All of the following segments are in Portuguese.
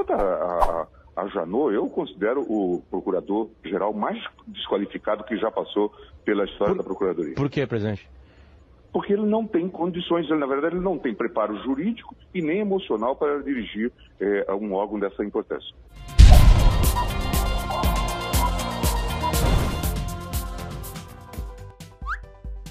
Quanto a, a, a Janot, eu considero o procurador-geral mais desqualificado que já passou pela história por, da Procuradoria. Por que, presidente? Porque ele não tem condições, ele, na verdade, ele não tem preparo jurídico e nem emocional para dirigir é, um órgão dessa importância.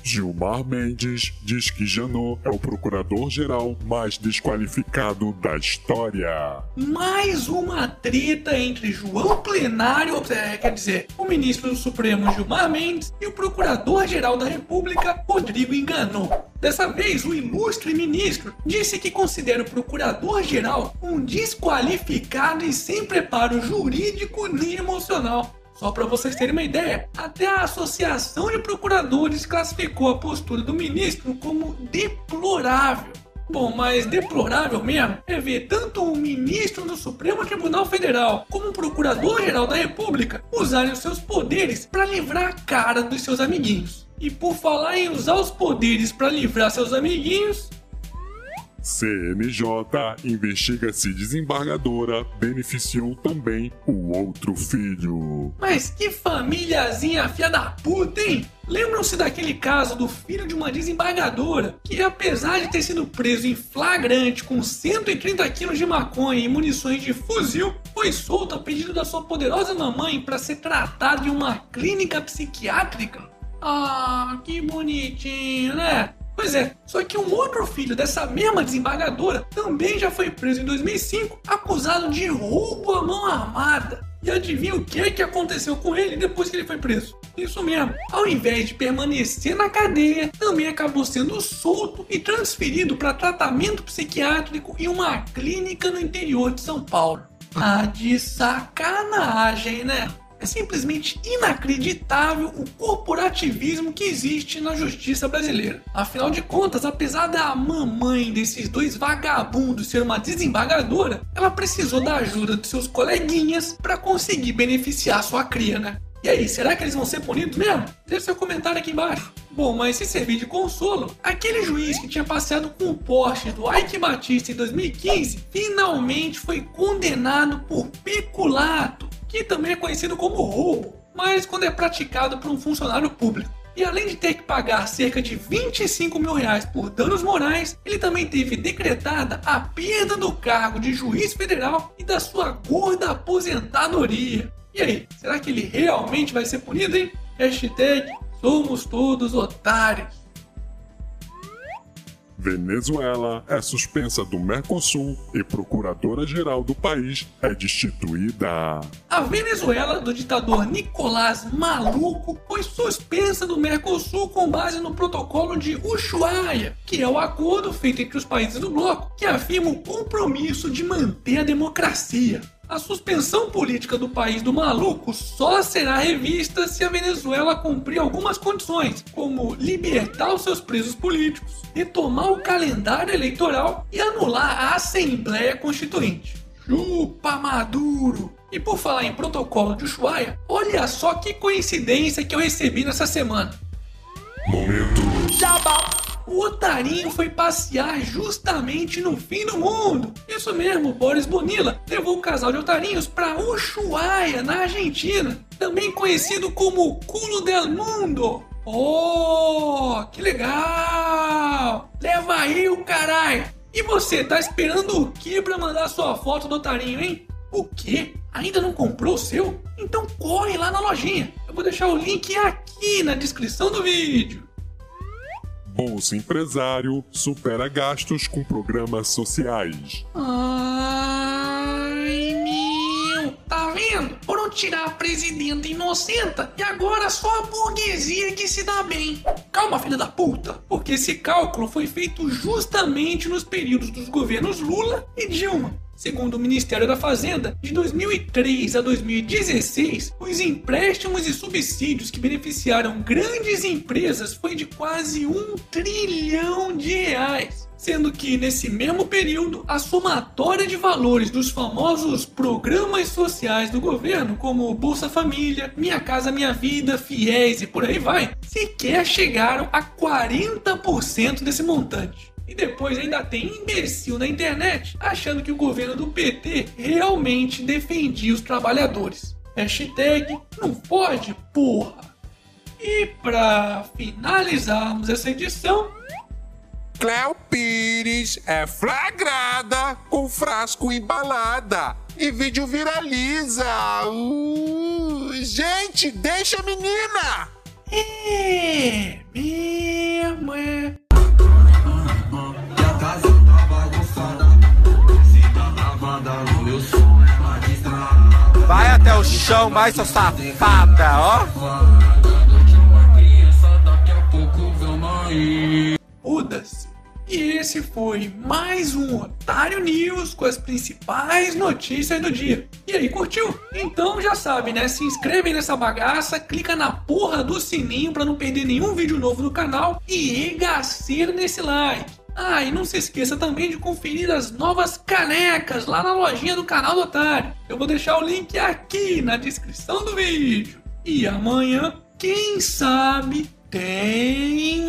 Gilmar Mendes diz que Janot é o procurador-geral mais desqualificado da história. Mais uma treta entre João Plenário, é, quer dizer, o ministro do Supremo Gilmar Mendes e o procurador-geral da República Rodrigo Enganou. Dessa vez, o ilustre ministro disse que considera o procurador-geral um desqualificado e sem preparo jurídico nem emocional. Só para vocês terem uma ideia, até a Associação de Procuradores classificou a postura do ministro como deplorável. Bom, mas deplorável mesmo é ver tanto o ministro do Supremo Tribunal Federal como o Procurador-Geral da República usarem os seus poderes para livrar a cara dos seus amiguinhos. E por falar em usar os poderes para livrar seus amiguinhos, CNJ investiga se desembargadora beneficiou também o outro filho. Mas que famíliazinha fia da puta, hein? Lembram-se daquele caso do filho de uma desembargadora que, apesar de ter sido preso em flagrante com 130 quilos de maconha e munições de fuzil, foi solto a pedido da sua poderosa mamãe para ser tratado em uma clínica psiquiátrica? Ah, que bonitinho, né? Pois é, só que um outro filho dessa mesma desembargadora também já foi preso em 2005, acusado de roubo à mão armada. E adivinha o que, que aconteceu com ele depois que ele foi preso? Isso mesmo, ao invés de permanecer na cadeia, também acabou sendo solto e transferido para tratamento psiquiátrico em uma clínica no interior de São Paulo. Ah, de sacanagem, né? É simplesmente inacreditável o corporativismo que existe na justiça brasileira. Afinal de contas, apesar da mamãe desses dois vagabundos ser uma desembargadora, ela precisou da ajuda de seus coleguinhas para conseguir beneficiar sua cria, né? E aí, será que eles vão ser punidos mesmo? Deixe seu comentário aqui embaixo. Bom, mas se servir de consolo, aquele juiz que tinha passeado com o Porsche do Ike Batista em 2015 finalmente foi condenado por peculato que também é conhecido como roubo, mas quando é praticado por um funcionário público. E além de ter que pagar cerca de 25 mil reais por danos morais, ele também teve decretada a perda do cargo de juiz federal e da sua gorda aposentadoria. E aí, será que ele realmente vai ser punido, hein? Hashtag somos todos otários. Venezuela é suspensa do Mercosul e procuradora-geral do país é destituída. A Venezuela do ditador Nicolás Maluco foi suspensa do Mercosul com base no protocolo de Ushuaia, que é o acordo feito entre os países do bloco que afirma o compromisso de manter a democracia. A suspensão política do país do maluco só será revista se a Venezuela cumprir algumas condições, como libertar os seus presos políticos, retomar o calendário eleitoral e anular a Assembleia Constituinte. Chupa Maduro! E por falar em protocolo de Ushuaia, olha só que coincidência que eu recebi nessa semana. Momento. Jabá o otarinho foi passear justamente no fim do mundo. Isso mesmo, Boris Bonilla levou o casal de otarinhos para Ushuaia, na Argentina, também conhecido como Culo del Mundo. Oh, que legal! Leva aí o caralho! E você, tá esperando o que para mandar sua foto do otarinho, hein? O quê? Ainda não comprou o seu? Então corre lá na lojinha. Eu vou deixar o link aqui na descrição do vídeo. Bolsa Empresário supera gastos com programas sociais. Ai, meu! Tá vendo? Foram tirar a presidenta inocenta e agora só a burguesia que se dá bem. Calma, filha da puta! Porque esse cálculo foi feito justamente nos períodos dos governos Lula e Dilma. Segundo o Ministério da Fazenda, de 2003 a 2016, os empréstimos e subsídios que beneficiaram grandes empresas foi de quase um trilhão de reais. Sendo que, nesse mesmo período, a somatória de valores dos famosos programas sociais do governo, como Bolsa Família, Minha Casa Minha Vida, FIES e por aí vai, sequer chegaram a 40% desse montante. E depois ainda tem imbecil na internet achando que o governo do PT realmente defendia os trabalhadores. Hashtag não pode, porra! E para finalizarmos essa edição, Cléo Pires é flagrada com frasco embalada e vídeo viraliza. Uh, gente, deixa a menina! É, mesmo é. Vai até o chão, vai, sua safada, ó. Esse foi mais um Otário News com as principais notícias do dia. E aí, curtiu? Então já sabe, né? Se inscreve nessa bagaça, clica na porra do sininho para não perder nenhum vídeo novo do canal e regaceira nesse like. Ah, e não se esqueça também de conferir as novas canecas lá na lojinha do canal do Otário. Eu vou deixar o link aqui na descrição do vídeo. E amanhã, quem sabe, tem